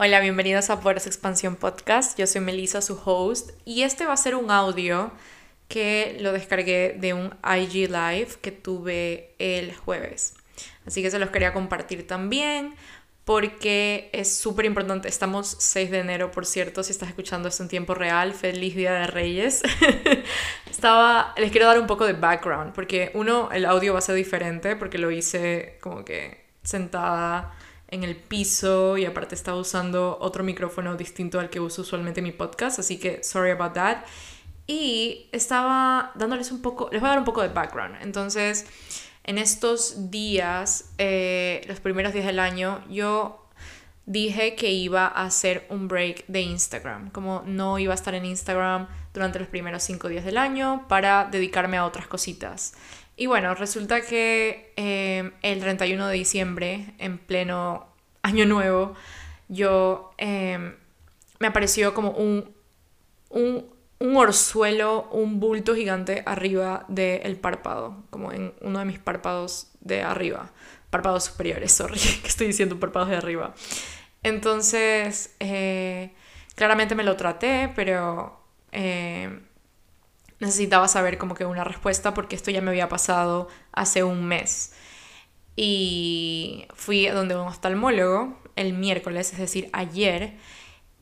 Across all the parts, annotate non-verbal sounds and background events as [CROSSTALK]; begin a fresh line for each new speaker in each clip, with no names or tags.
Hola, bienvenidos a Poderes Expansión Podcast. Yo soy Melissa, su host, y este va a ser un audio que lo descargué de un IG Live que tuve el jueves. Así que se los quería compartir también porque es súper importante. Estamos 6 de enero, por cierto, si estás escuchando esto en tiempo real. Feliz Día de Reyes. [LAUGHS] Estaba, les quiero dar un poco de background porque uno, el audio va a ser diferente porque lo hice como que sentada en el piso y aparte estaba usando otro micrófono distinto al que uso usualmente en mi podcast, así que sorry about that. Y estaba dándoles un poco, les voy a dar un poco de background. Entonces, en estos días, eh, los primeros días del año, yo dije que iba a hacer un break de Instagram, como no iba a estar en Instagram durante los primeros cinco días del año para dedicarme a otras cositas. Y bueno, resulta que eh, el 31 de diciembre, en pleno año nuevo, yo eh, me apareció como un, un, un, orzuelo, un bulto gigante arriba del párpado, como en uno de mis párpados de arriba, párpados superiores, [LAUGHS] sorry, que estoy diciendo párpados de arriba. Entonces, eh, claramente me lo traté, pero necesitaba saber como que una respuesta porque esto ya me había pasado hace un mes. Y fui a donde un oftalmólogo el miércoles, es decir, ayer.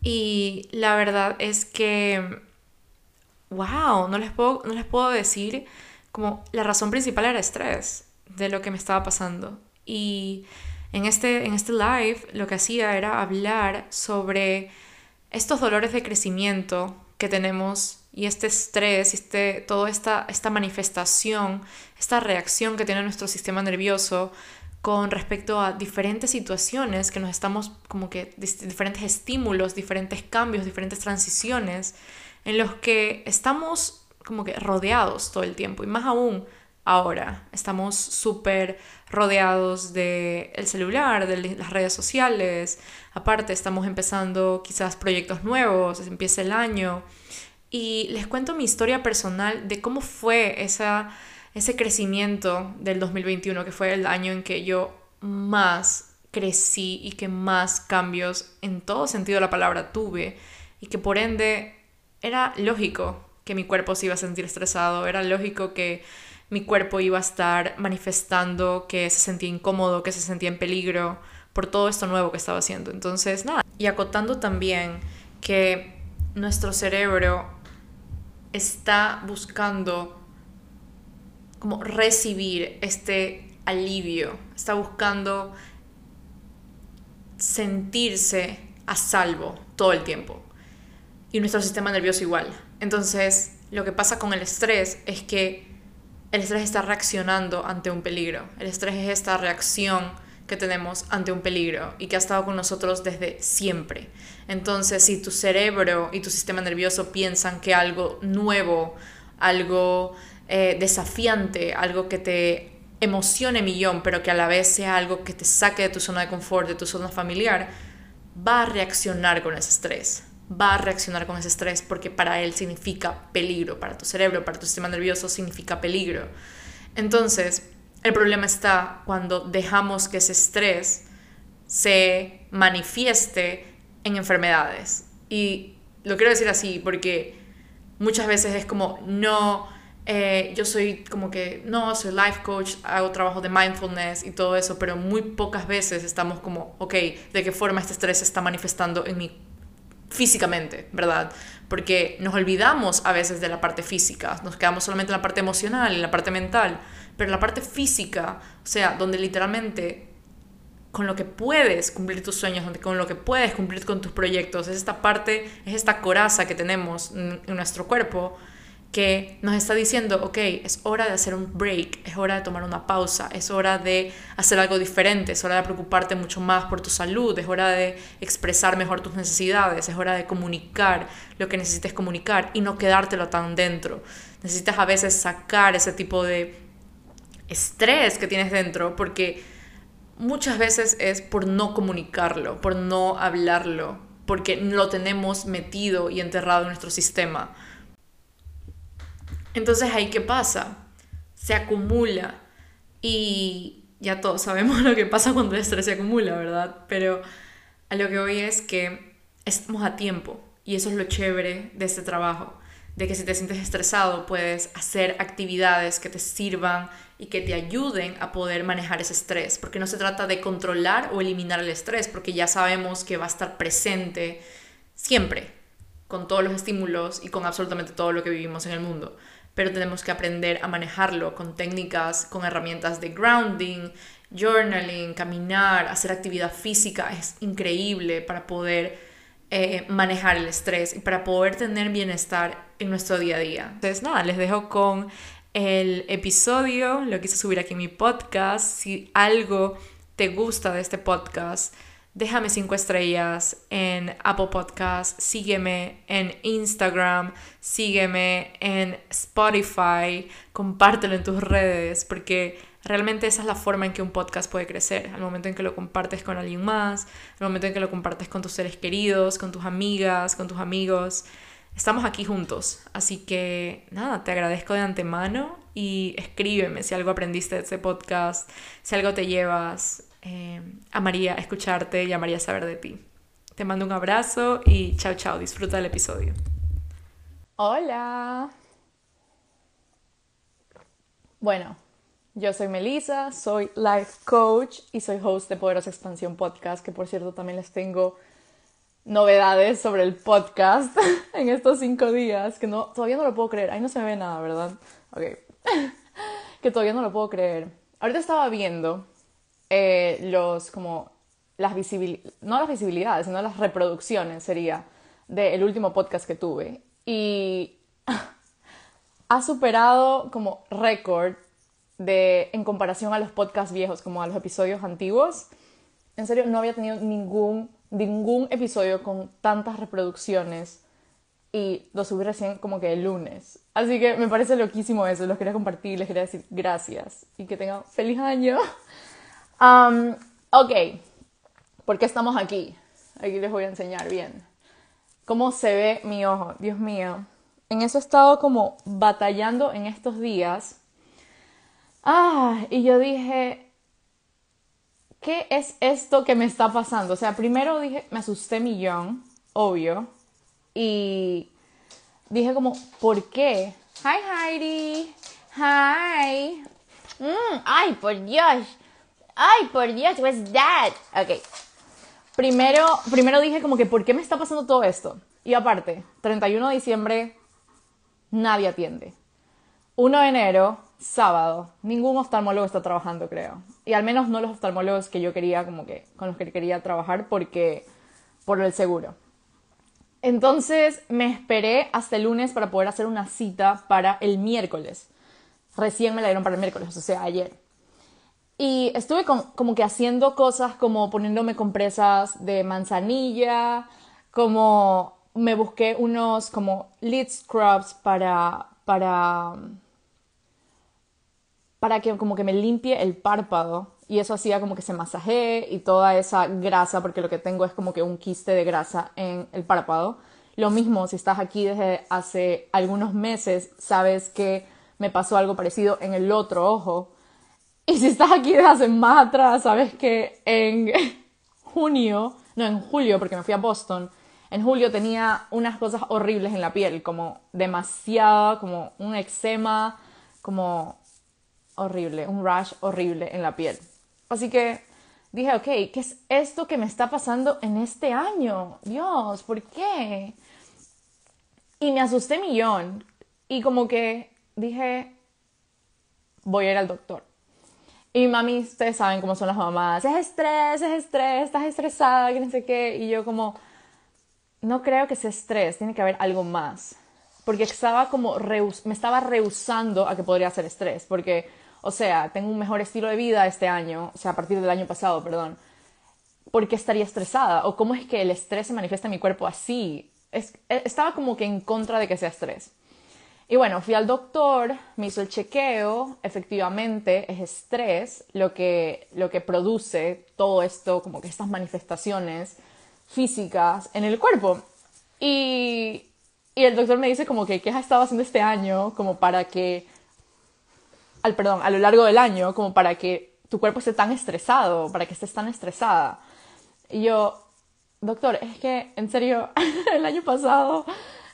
Y la verdad es que, wow, no les puedo, no les puedo decir como la razón principal era estrés de lo que me estaba pasando. Y en este, en este live lo que hacía era hablar sobre estos dolores de crecimiento que tenemos y este estrés, este, toda esta, esta manifestación, esta reacción que tiene nuestro sistema nervioso con respecto a diferentes situaciones que nos estamos como que diferentes estímulos, diferentes cambios, diferentes transiciones en los que estamos como que rodeados todo el tiempo. Y más aún ahora. Estamos súper rodeados del el celular, de las redes sociales, aparte estamos empezando quizás proyectos nuevos, empieza el año. Y les cuento mi historia personal de cómo fue esa, ese crecimiento del 2021, que fue el año en que yo más crecí y que más cambios en todo sentido de la palabra tuve y que por ende era lógico que mi cuerpo se iba a sentir estresado, era lógico que mi cuerpo iba a estar manifestando que se sentía incómodo, que se sentía en peligro por todo esto nuevo que estaba haciendo. Entonces, nada, y acotando también que nuestro cerebro está buscando como recibir este alivio, está buscando sentirse a salvo todo el tiempo. Y nuestro sistema nervioso igual. Entonces, lo que pasa con el estrés es que el estrés está reaccionando ante un peligro. El estrés es esta reacción que tenemos ante un peligro y que ha estado con nosotros desde siempre. Entonces, si tu cerebro y tu sistema nervioso piensan que algo nuevo, algo eh, desafiante, algo que te emocione millón, pero que a la vez sea algo que te saque de tu zona de confort, de tu zona familiar, va a reaccionar con ese estrés. Va a reaccionar con ese estrés porque para él significa peligro, para tu cerebro, para tu sistema nervioso significa peligro. Entonces, el problema está cuando dejamos que ese estrés se manifieste en enfermedades. Y lo quiero decir así porque muchas veces es como, no, eh, yo soy como que, no, soy life coach, hago trabajo de mindfulness y todo eso, pero muy pocas veces estamos como, ok, ¿de qué forma este estrés se está manifestando en mí físicamente, ¿verdad? Porque nos olvidamos a veces de la parte física, nos quedamos solamente en la parte emocional, en la parte mental, pero la parte física, o sea, donde literalmente con lo que puedes cumplir tus sueños, con lo que puedes cumplir con tus proyectos, es esta parte, es esta coraza que tenemos en nuestro cuerpo que nos está diciendo, ok, es hora de hacer un break, es hora de tomar una pausa, es hora de hacer algo diferente, es hora de preocuparte mucho más por tu salud, es hora de expresar mejor tus necesidades, es hora de comunicar lo que necesites comunicar y no quedártelo tan dentro. Necesitas a veces sacar ese tipo de estrés que tienes dentro porque muchas veces es por no comunicarlo, por no hablarlo, porque lo tenemos metido y enterrado en nuestro sistema. Entonces ahí qué pasa? Se acumula y ya todos sabemos [LAUGHS] lo que pasa cuando el estrés se acumula, ¿verdad? Pero A lo que hoy es que estamos a tiempo y eso es lo chévere de este trabajo, de que si te sientes estresado puedes hacer actividades que te sirvan y que te ayuden a poder manejar ese estrés, porque no se trata de controlar o eliminar el estrés, porque ya sabemos que va a estar presente siempre, con todos los estímulos y con absolutamente todo lo que vivimos en el mundo. Pero tenemos que aprender a manejarlo con técnicas, con herramientas de grounding, journaling, caminar, hacer actividad física. Es increíble para poder eh, manejar el estrés y para poder tener bienestar en nuestro día a día. Entonces, nada, les dejo con el episodio, lo quise subir aquí en mi podcast. Si algo te gusta de este podcast, déjame cinco estrellas en Apple Podcast, sígueme en Instagram, sígueme en Spotify, compártelo en tus redes, porque realmente esa es la forma en que un podcast puede crecer, al momento en que lo compartes con alguien más, al momento en que lo compartes con tus seres queridos, con tus amigas, con tus amigos. Estamos aquí juntos, así que nada, te agradezco de antemano y escríbeme si algo aprendiste de este podcast, si algo te llevas, eh, amaría escucharte y amaría saber de ti. Te mando un abrazo y chao, chao. Disfruta del episodio. Hola. Bueno, yo soy Melissa, soy life coach y soy host de Poderosa Expansión Podcast, que por cierto también les tengo novedades sobre el podcast [LAUGHS] en estos cinco días, que no, todavía no lo puedo creer. Ahí no se me ve nada, ¿verdad? Ok. [LAUGHS] que todavía no lo puedo creer. Ahorita estaba viendo eh, los como las visibilidades, no las visibilidades, sino las reproducciones sería del último podcast que tuve. Y [LAUGHS] ha superado como récord de, en comparación a los podcasts viejos, como a los episodios antiguos. En serio, no había tenido ningún, ningún episodio con tantas reproducciones y lo subí recién como que el lunes. Así que me parece loquísimo eso, los quería compartir, les quería decir gracias y que tengan feliz año. [LAUGHS] Um, ok, ¿por qué estamos aquí? Aquí les voy a enseñar bien. ¿Cómo se ve mi ojo? Dios mío. En eso he estado como batallando en estos días. Ah, y yo dije, ¿qué es esto que me está pasando? O sea, primero dije, me asusté millón, obvio. Y dije como, ¿por qué? Hi Heidi. Hi. Mm, ay, por Dios. Ay, por Dios, what's that? Ok. Primero, primero dije como que, ¿por qué me está pasando todo esto? Y aparte, 31 de diciembre, nadie atiende. 1 de enero, sábado, ningún oftalmólogo está trabajando, creo. Y al menos no los oftalmólogos que yo quería, como que, con los que quería trabajar porque, por el seguro. Entonces me esperé hasta el lunes para poder hacer una cita para el miércoles. Recién me la dieron para el miércoles, o sea, ayer. Y estuve como que haciendo cosas como poniéndome compresas de manzanilla, como me busqué unos como lid scrubs para, para, para que como que me limpie el párpado y eso hacía como que se masajee y toda esa grasa, porque lo que tengo es como que un quiste de grasa en el párpado. Lo mismo, si estás aquí desde hace algunos meses, sabes que me pasó algo parecido en el otro ojo y si estás aquí desde hace más atrás, sabes que en [LAUGHS] junio, no, en julio, porque me fui a Boston, en julio tenía unas cosas horribles en la piel, como demasiada, como un eczema, como horrible, un rash horrible en la piel. Así que dije, ok, ¿qué es esto que me está pasando en este año? Dios, ¿por qué? Y me asusté millón. Y como que dije, voy a ir al doctor. Y mami, ustedes saben cómo son las mamás. Es estrés, es estrés, estás estresada, que no qué. Y yo como, no creo que sea estrés, tiene que haber algo más. Porque estaba como, me estaba rehusando a que podría ser estrés. Porque, o sea, tengo un mejor estilo de vida este año, o sea, a partir del año pasado, perdón. ¿Por qué estaría estresada? ¿O cómo es que el estrés se manifiesta en mi cuerpo así? Es, estaba como que en contra de que sea estrés. Y bueno, fui al doctor, me hizo el chequeo, efectivamente es estrés lo que, lo que produce todo esto, como que estas manifestaciones físicas en el cuerpo. Y, y el doctor me dice como que qué has estado haciendo este año, como para que, al, perdón, a lo largo del año, como para que tu cuerpo esté tan estresado, para que estés tan estresada. Y yo,
doctor, es que en serio, [LAUGHS] el año pasado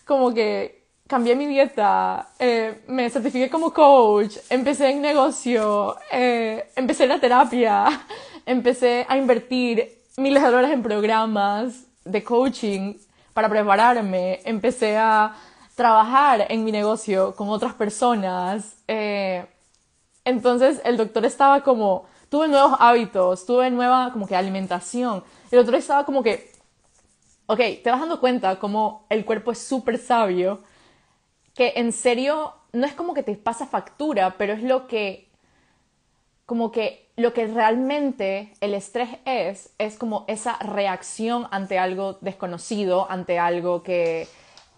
como que cambié mi dieta, eh, me certifiqué como coach, empecé en negocio, eh, empecé la terapia, [LAUGHS] empecé a invertir miles de dólares en programas de coaching para prepararme, empecé a trabajar en mi negocio con otras personas. Eh, entonces el doctor estaba como, tuve nuevos hábitos, tuve nueva como que alimentación. El doctor estaba como que, ok, te vas dando cuenta como el cuerpo es súper sabio, que en serio no es como que te pasa factura, pero es lo que, como que lo que realmente el estrés es, es como esa reacción ante algo desconocido, ante algo que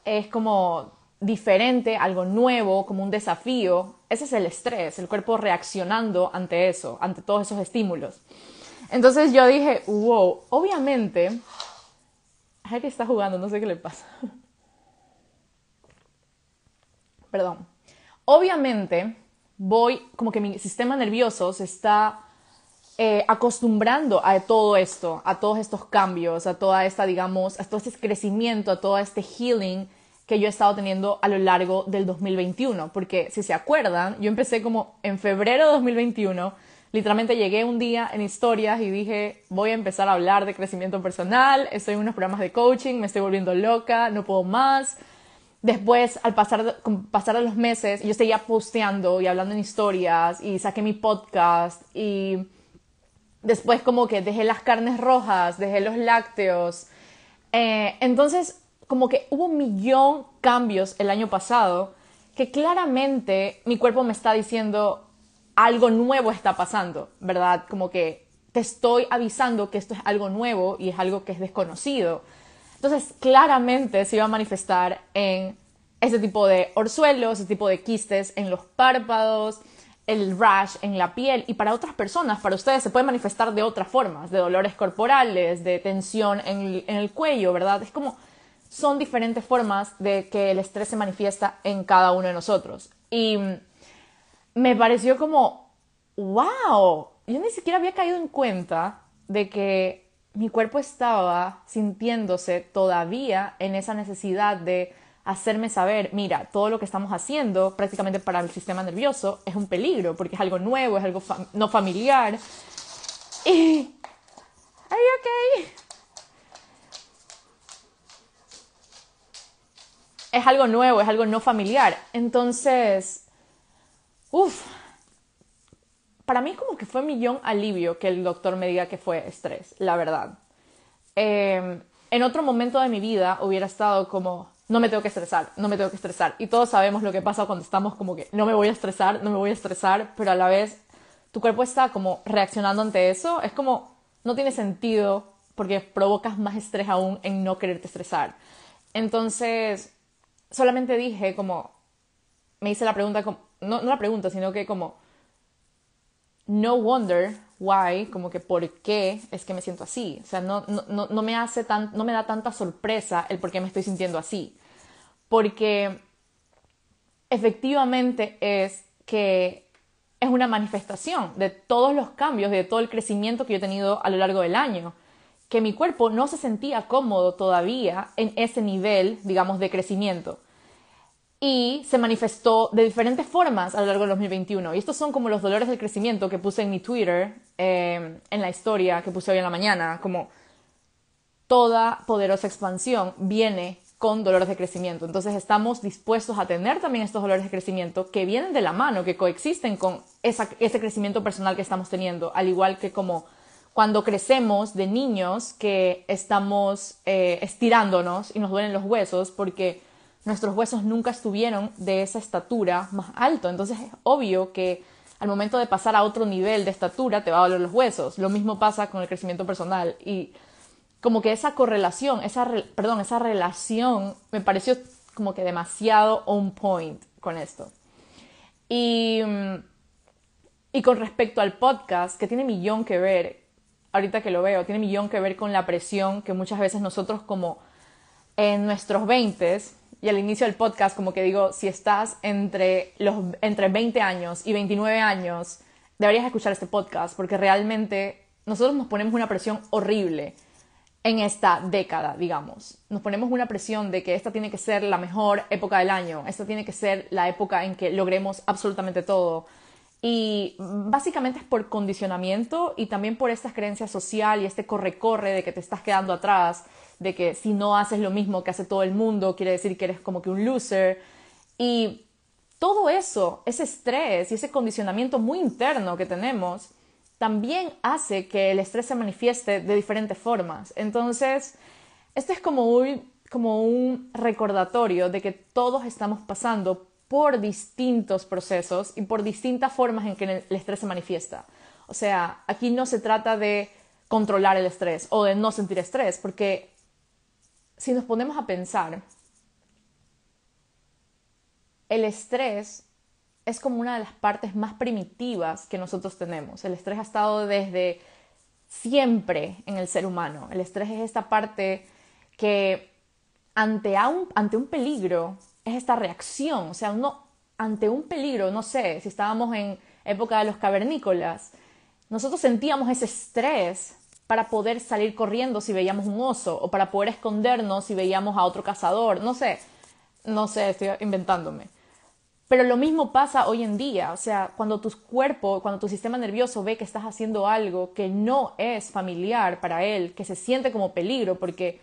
es como diferente, algo nuevo, como un desafío. Ese es el estrés, el cuerpo reaccionando ante eso, ante todos esos estímulos. Entonces yo dije, wow, obviamente, que está jugando, no sé qué le pasa. Perdón. Obviamente, voy, como que mi sistema nervioso se está eh, acostumbrando a todo esto, a todos estos cambios, a toda esta, digamos, a todo este crecimiento, a todo este healing que yo he estado teniendo a lo largo del 2021. Porque si se acuerdan, yo empecé como en febrero de 2021, literalmente llegué un día en historias y dije, voy a empezar a hablar de crecimiento personal, estoy en unos programas de coaching, me estoy volviendo loca, no puedo más. Después, al pasar, pasar los meses, yo seguía posteando y hablando en historias y saqué mi podcast y después como que dejé las carnes rojas, dejé los lácteos. Eh, entonces, como que hubo un millón cambios el año pasado que claramente mi cuerpo me está diciendo algo nuevo está pasando, ¿verdad? Como que te estoy avisando que esto es algo nuevo y es algo que es desconocido. Entonces, claramente se iba a manifestar en ese tipo de orzuelos, ese tipo de quistes en los párpados, el rash en la piel y para otras personas, para ustedes se puede manifestar de otras formas, de dolores corporales, de tensión en el, cuello, ¿verdad? Es como son diferentes formas de que el estrés se manifiesta en cada uno de nosotros. Y me pareció como, wow, yo ni siquiera había caído en cuenta de que mi cuerpo estaba sintiéndose todavía en esa necesidad de hacerme saber, mira, todo lo que estamos haciendo prácticamente para el sistema nervioso es un peligro, porque es algo nuevo, es algo no familiar. Y... Are you Es algo nuevo, es algo no familiar. Entonces, uff, para mí como que fue millón alivio que el doctor me diga que fue estrés, la verdad. Em, en otro momento de mi vida hubiera estado como, no me tengo que estresar, no me tengo que estresar. Y todos sabemos lo que pasa cuando estamos como que no me voy a estresar, no me voy a estresar, pero a la vez tu cuerpo está como reaccionando ante eso. Es como, no tiene sentido porque provocas más estrés aún en no quererte estresar. Entonces, solamente dije como, me hice la pregunta, como, no, no la pregunta, sino que como, no wonder why, como que por qué es que me siento así. O sea, no, no, no, me hace tan, no me da tanta sorpresa el por qué me estoy sintiendo así. Porque efectivamente es que es una manifestación de todos los cambios, de todo el crecimiento que yo he tenido a lo largo del año. Que mi cuerpo no se sentía cómodo todavía en ese nivel, digamos, de crecimiento y se manifestó de diferentes formas a lo largo del 2021. Y estos son como los dolores del crecimiento que puse en mi Twitter, eh, en la historia que puse hoy en la mañana, como toda poderosa expansión viene con dolores de crecimiento. Entonces estamos dispuestos a tener también estos dolores de crecimiento que vienen de la mano, que coexisten con ese crecimiento personal que estamos teniendo, al igual que como cuando crecemos de niños que estamos eh, estirándonos y nos duelen los huesos porque nuestros huesos nunca estuvieron de esa estatura más alto. Entonces es obvio que al momento de pasar a otro nivel de estatura te va a doler los huesos. Lo mismo pasa con el crecimiento personal. Y como que esa correlación, esa, perdón, esa relación me pareció como que demasiado on point con esto. Y, y con respecto al podcast, que tiene millón que ver, ahorita que lo veo, tiene millón que ver con la presión que muchas veces nosotros como en nuestros 20 y al inicio del podcast como que digo, si estás entre, los, entre 20 años y 29 años, deberías escuchar este podcast porque realmente nosotros nos ponemos una presión horrible en esta década, digamos. Nos ponemos una presión de que esta tiene que ser la mejor época del año, esta tiene que ser la época en que logremos absolutamente todo. Y básicamente es por condicionamiento y también por esta creencia social y este corre-corre de que te estás quedando atrás, de que si no haces lo mismo que hace todo el mundo, quiere decir que eres como que un loser. Y todo eso, ese estrés y ese condicionamiento muy interno que tenemos, también hace que el estrés se manifieste de diferentes formas. Entonces, esto es como un, como un recordatorio de que todos estamos pasando por distintos procesos y por distintas formas en que el estrés se manifiesta. O sea, aquí no se trata de controlar el estrés o de no sentir estrés, porque si nos ponemos a pensar, el estrés es como una de las partes más primitivas que nosotros tenemos. El estrés ha estado desde siempre en el ser humano. El estrés es esta parte que ante un, ante un peligro es esta reacción. O sea, uno ante un peligro, no sé, si estábamos en época de los cavernícolas, nosotros sentíamos ese estrés para poder salir corriendo si veíamos un oso o para poder escondernos si veíamos a otro cazador, no sé, no sé, estoy inventándome. Pero lo mismo pasa hoy en día, o sea, cuando tu cuerpo, cuando tu sistema nervioso ve que estás haciendo algo que no es familiar para él, que se siente como peligro, porque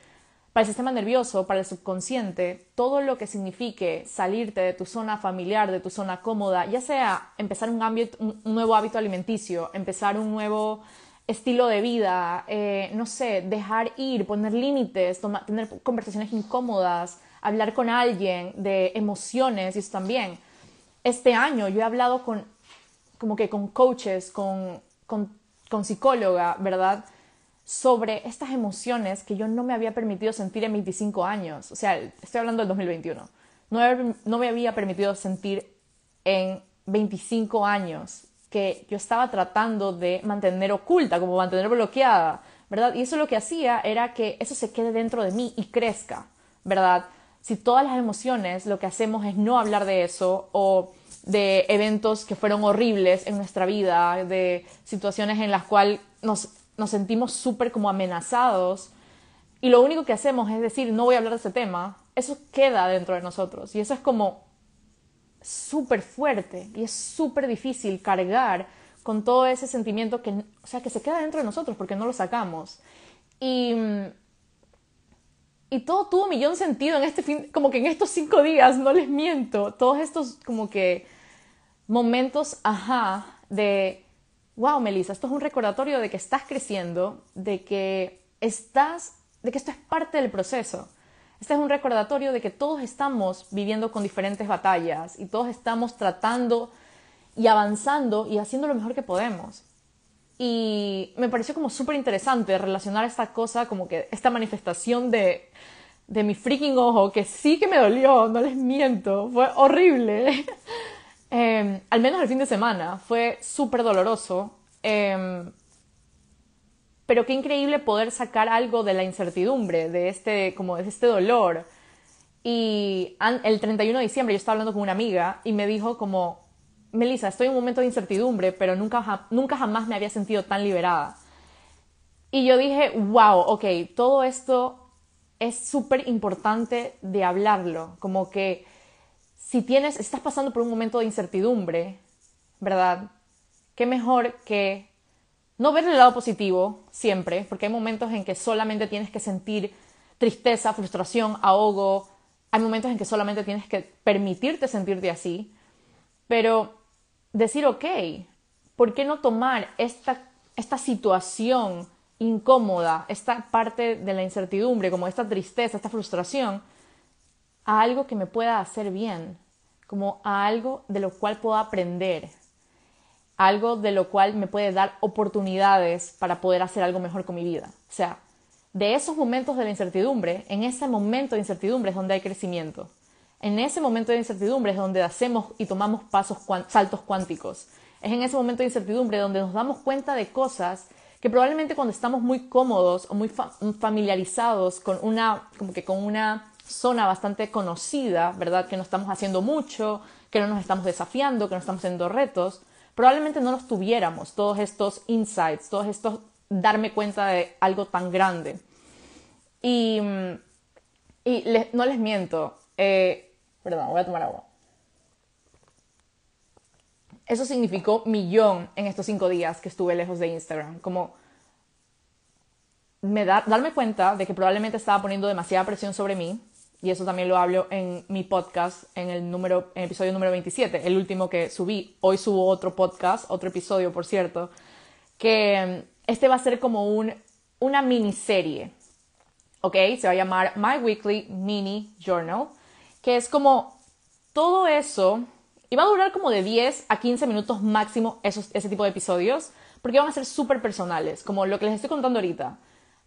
para el sistema nervioso, para el subconsciente, todo lo que signifique salirte de tu zona familiar, de tu zona cómoda, ya sea empezar un, un nuevo hábito alimenticio, empezar un nuevo estilo de vida, eh, no sé, dejar ir, poner límites, tener conversaciones incómodas, hablar con alguien de emociones y eso también este año yo he hablado con, como que con coaches, con, con, con psicóloga, ¿verdad? Sobre estas emociones que yo no me había permitido sentir en 25 años. O sea, estoy hablando del 2021. No, no me había permitido sentir en 25 años que yo estaba tratando de mantener oculta, como mantener bloqueada, ¿verdad? Y eso lo que hacía era que eso se quede dentro de mí y crezca, ¿verdad? si todas las emociones lo que hacemos es no hablar de eso o de eventos que fueron horribles en nuestra vida, de situaciones en las cuales nos, nos sentimos súper como amenazados y lo único que hacemos es decir, no voy a hablar de ese tema, eso queda dentro de nosotros y eso es como súper fuerte y es súper difícil cargar con todo ese sentimiento que, o sea, que se queda dentro de nosotros porque no lo sacamos. Y y todo tuvo millón sentido en este fin, como que en estos cinco días, no les miento, todos estos como que momentos, ajá, de, wow, Melissa, esto es un recordatorio de que estás creciendo, de que estás, de que esto es parte del proceso. Este es un recordatorio de que todos estamos viviendo con diferentes batallas y todos estamos tratando y avanzando y haciendo lo mejor que podemos. Y me pareció como súper interesante relacionar esta cosa, como que esta manifestación de, de mi freaking ojo, que sí que me dolió, no les miento, fue horrible. [LAUGHS] Em, al menos el fin de semana, fue súper doloroso. Em, pero qué increíble poder sacar algo de la incertidumbre, de este, como de este dolor. Y el 31 de diciembre yo estaba hablando con una amiga y me dijo como, Melissa, estoy en un momento de incertidumbre, pero nunca, nunca jamás me había sentido tan liberada. Y yo dije, wow, ok, todo esto es súper importante de hablarlo, como que si tienes, estás pasando por un momento de incertidumbre, ¿verdad? Qué mejor que no ver el lado positivo siempre, porque hay momentos en que solamente tienes que sentir tristeza, frustración, ahogo, hay momentos en que solamente tienes que permitirte sentirte así, pero decir, ok, ¿por qué no tomar esta, esta situación incómoda, esta parte de la incertidumbre, como esta tristeza, esta frustración, a algo que me pueda hacer bien, como a algo de lo cual puedo aprender, algo de lo cual me puede dar oportunidades para poder hacer algo mejor con mi vida. O sea, de esos momentos de la incertidumbre, en ese momento de incertidumbre es donde hay crecimiento. En ese momento de incertidumbre es donde hacemos y tomamos pasos, saltos cuánticos. Es en ese momento de incertidumbre donde nos damos cuenta de cosas que probablemente cuando estamos muy cómodos o muy familiarizados con una, como que con una zona bastante conocida, ¿verdad? Que no estamos haciendo mucho, que no nos estamos desafiando, que no estamos haciendo retos, probablemente no los tuviéramos, todos estos insights, todos estos darme cuenta de algo tan grande. Y, y no les miento. Eh, perdón, voy a tomar agua. Eso significó millón en estos cinco días que estuve lejos de Instagram. Como me da, darme cuenta de que probablemente estaba poniendo demasiada presión sobre mí, y eso también lo hablo en mi podcast, en el, número, episodio número 27, el último que subí. Hoy subo otro podcast, otro episodio, por cierto, que mm, este va a ser como un, una miniserie, ¿ok? Se va a llamar My Weekly Mini Journal, que es como todo eso y va a durar como de 10 a 15 minutos máximo esos, ese tipo de episodios, porque van a ser súper personales, como lo que les estoy contando ahorita.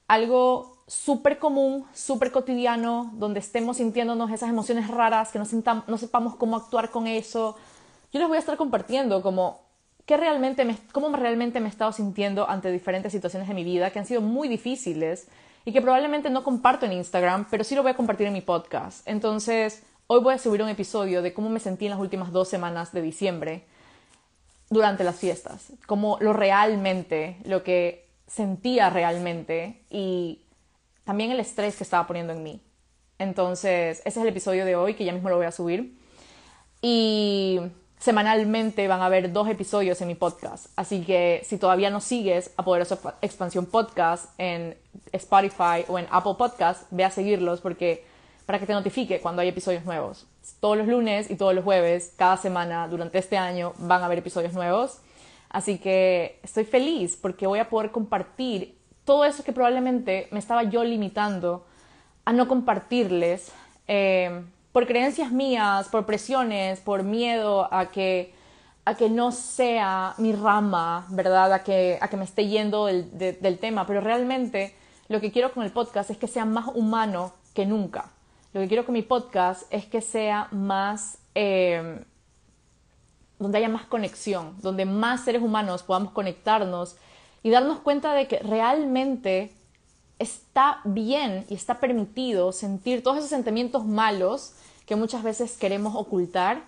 Algo súper común, súper cotidiano, donde estemos sintiéndonos esas emociones raras, que no, no sepamos cómo actuar con eso. Yo les voy a estar compartiendo como qué realmente me, cómo realmente me he estado sintiendo ante diferentes situaciones de mi vida que han sido muy difíciles y que probablemente no comparto en Instagram, pero sí lo voy a compartir en mi podcast. Entonces, Hoy voy a subir un episodio de cómo me sentí en las últimas dos semanas de diciembre durante las fiestas, como lo realmente, lo que sentía realmente y también el estrés que estaba poniendo en mí. Entonces, ese es el episodio de hoy que ya mismo lo voy a subir. Y semanalmente van a haber dos episodios en mi podcast. Así que si todavía no sigues a Poderosa Expansión Podcast en Spotify o en Apple Podcast, ve a seguirlos porque para que te notifique cuando hay episodios nuevos. Todos los lunes y todos los jueves, cada semana, durante este año, van a haber episodios nuevos. Así que estoy feliz porque voy a poder compartir todo eso que probablemente me estaba yo limitando a no compartirles eh, por creencias mías, por presiones, por miedo a que, a que no sea mi rama, ¿verdad? A que, a que me esté yendo del, del tema. Pero realmente lo que quiero con el podcast es que sea más humano que nunca. Lo que quiero con mi podcast es que sea más, eh, donde haya más conexión, donde más seres humanos podamos conectarnos y darnos cuenta de que realmente está bien y está permitido sentir todos esos sentimientos malos que muchas veces queremos ocultar.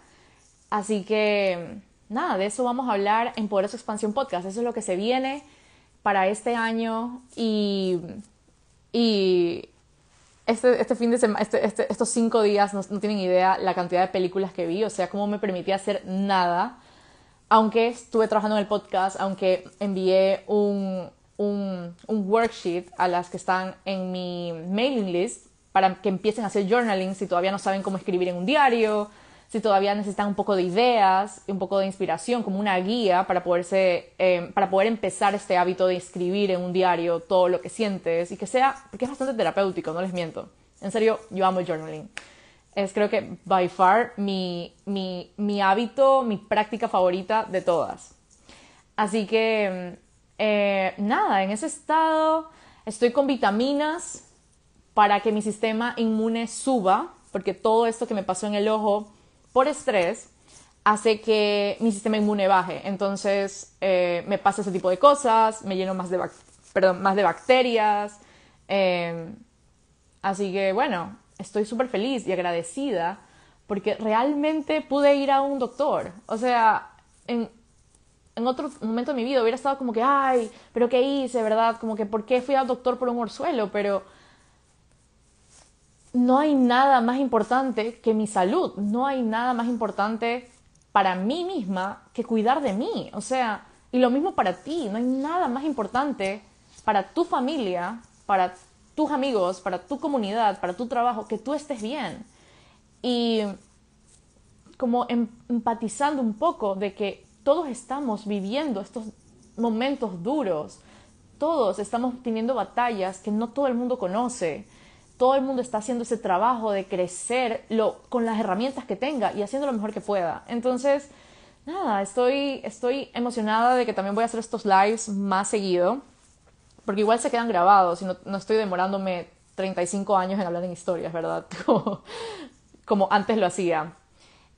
Así que, nada, de eso vamos a hablar en Poderosa Expansión Podcast. Eso es lo que se viene para este año y, y este, este fin de semana, este, este, estos cinco días no, tienen idea la cantidad de películas que vi, o sea, cómo me permitía hacer nada. Aunque estuve trabajando en el podcast, aunque envié un, un, worksheet a las que están en mi mailing list para que empiecen a hacer journaling si todavía no saben cómo escribir en un diario, si todavía necesitan un poco de ideas, un poco de inspiración, como una guía para, poderse, eh, para poder empezar este hábito de escribir en un diario todo lo que sientes y que sea, porque es bastante terapéutico, no les miento. En serio, yo amo el journaling. Es creo que by far mi, mi, mi hábito, mi práctica favorita de todas. Así que, eh, nada, en ese estado estoy con vitaminas para que mi sistema inmune suba, porque todo esto que me pasó en el ojo por estrés hace que mi sistema inmune baje. Entonces eh, me pasa ese tipo de cosas, me lleno más de, más de bacterias. Em, así que bueno, estoy súper feliz y agradecida porque realmente pude ir a un doctor. O sea, en, en otro momento de mi vida hubiera estado como que, ay, pero ¿qué hice, verdad? Como que, ¿por qué fui al doctor por un orzuelo? Pero no hay nada más importante que mi salud, no hay nada más importante para mí misma que cuidar de mí. O sea, y lo mismo para ti, no hay nada más importante para tu familia, para tus amigos, para tu comunidad, para tu trabajo, que tú estés bien. Y como em, empatizando un poco de que todos estamos viviendo estos momentos duros, todos estamos teniendo batallas que no todo el mundo conoce todo el mundo está haciendo ese trabajo de crecer con las herramientas que tenga y haciendo lo mejor que pueda. Entonces, nada, estoy, estoy emocionada de que también voy a hacer estos lives más seguido, porque igual se quedan grabados y no, estoy demorándome 35 años en hablar en historias, ¿verdad? [LAUGHS] Como, como antes lo hacía.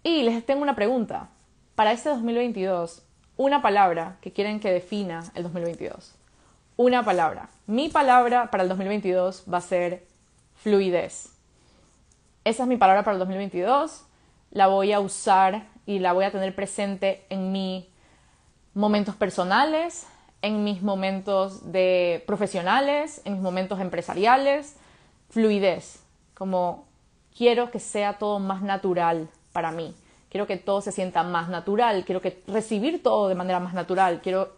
Y les tengo una pregunta. Para este 2022, una palabra que quieren que defina el 2022. Una palabra. Mi palabra para el 2022 va a ser fluidez. Esa es mi palabra para el 2022. La voy a usar y la voy a tener presente en mis momentos personales, en mis momentos de profesionales, en mis momentos empresariales, fluidez, como quiero que sea todo más natural para mí. Quiero que todo se sienta más natural, quiero que recibir todo de manera más natural, quiero,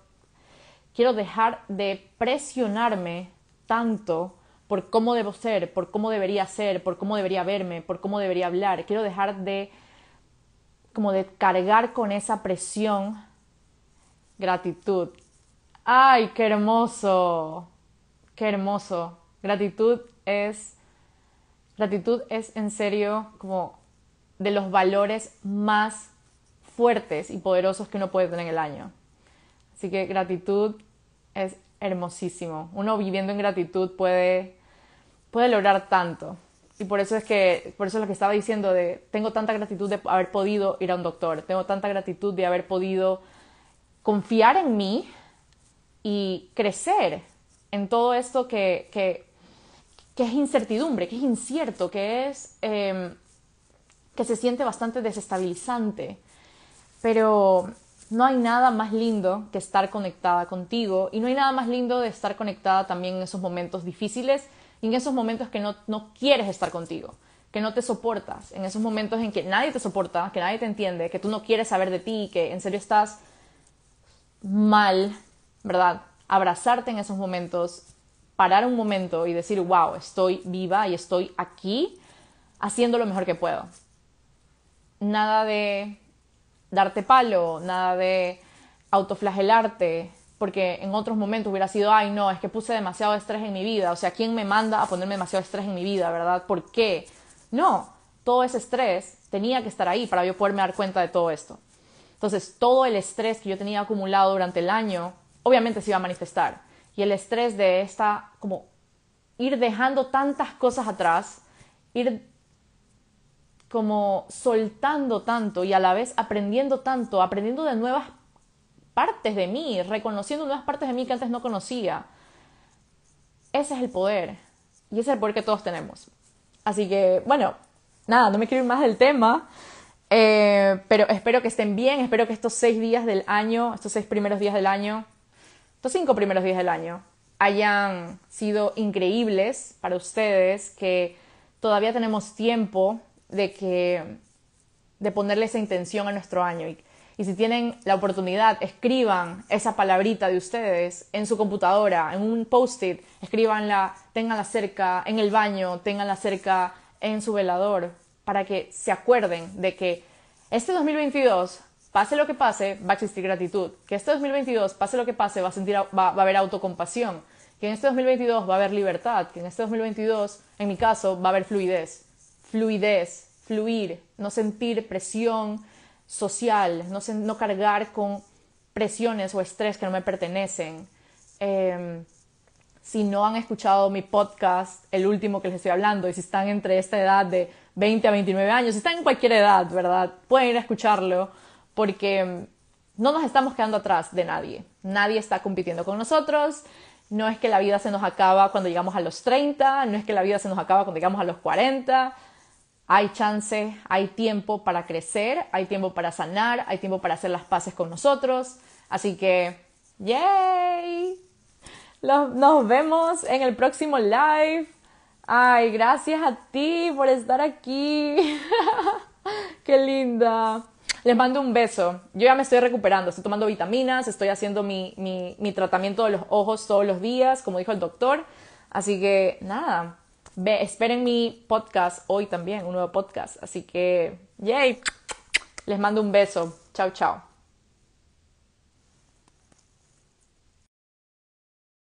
quiero dejar de presionarme tanto por cómo debo ser, por cómo debería ser, por cómo debería verme, por cómo debería hablar. Quiero dejar de como de cargar con esa presión gratitud. Ay, qué hermoso. Qué hermoso. Gratitud es gratitud es en serio como de los valores más fuertes y poderosos que uno puede tener en el año. Así que gratitud es hermosísimo. Uno viviendo en gratitud puede, puede lograr tanto. Y por eso es que, por eso es lo que estaba diciendo de, tengo tanta gratitud de haber podido ir a un doctor, tengo tanta gratitud de haber podido confiar en mí y crecer en todo esto que, que, que es incertidumbre, que es incierto, que es em, que se siente bastante desestabilizante. Pero no hay nada más lindo que estar conectada contigo y no hay nada más lindo de estar conectada también en esos momentos difíciles y en esos momentos que no, no quieres estar contigo, que no te soportas, en esos momentos en que nadie te soporta, que nadie te entiende, que tú no quieres saber de ti, que en serio estás mal, ¿verdad? Abrazarte en esos momentos, parar un momento y decir, wow, estoy viva y estoy aquí haciendo lo mejor que puedo nada de darte palo, nada de autoflagelarte, porque en otros momentos hubiera sido, ay no, es que puse demasiado estrés en mi vida, o sea, ¿quién me manda a ponerme demasiado estrés en mi vida, verdad? ¿Por qué? No, todo ese estrés tenía que estar ahí para yo poderme dar cuenta de todo esto. Entonces, todo el estrés que yo tenía acumulado durante el año, obviamente se iba a manifestar. Y el estrés de esta, como ir dejando tantas cosas atrás, ir como soltando tanto y a la vez aprendiendo tanto, aprendiendo de nuevas partes de mí, reconociendo nuevas partes de mí que antes no conocía. Ese es el poder. Y ese es el poder que todos tenemos. Así que, bueno, nada, no me quiero ir más del tema. Eh, pero espero que estén bien, espero que estos seis días del año, estos seis primeros días del año, estos cinco primeros días del año, hayan sido increíbles para ustedes, que todavía tenemos tiempo de que de ponerle esa intención a nuestro año. Y, si tienen la oportunidad, escriban esa palabrita de ustedes en su computadora, en un post-it, escríbanla, ténganla cerca en el baño, ténganla cerca en su velador, para que se acuerden de que este 2022, pase lo que pase, va a existir gratitud, que este 2022, pase lo que pase, va a, sentir, va a haber autocompasión, que en este 2022 va a haber libertad, que en este 2022, en mi caso, va a haber fluidez. Fluidez, fluir, no sentir presión social, no, cargar con presiones o estrés que no me pertenecen. Em, si no han escuchado mi podcast, el último que les estoy hablando, y si están entre esta edad de 20 a 29 años, si están en cualquier edad, ¿verdad? Pueden ir a escucharlo porque em, no nos estamos quedando atrás de nadie. Nadie está compitiendo con nosotros. No es que la vida se nos acaba cuando llegamos a los 30, no es que la vida se nos acaba cuando llegamos a los 40 hay chance, hay tiempo para crecer, hay tiempo para sanar, hay tiempo para hacer las paces con nosotros. Así que, ¡yay! Nos vemos en el próximo live. Ay, gracias a ti por estar aquí. [LAUGHS] Qué linda. Les mando un beso. Yo ya me estoy recuperando, estoy tomando vitaminas, estoy haciendo mi, mi tratamiento de los ojos todos los días, como dijo el doctor. Así que nada, Ve, esperen mi podcast hoy también, un nuevo podcast. Así que, yay, les mando un beso. Chao, chao.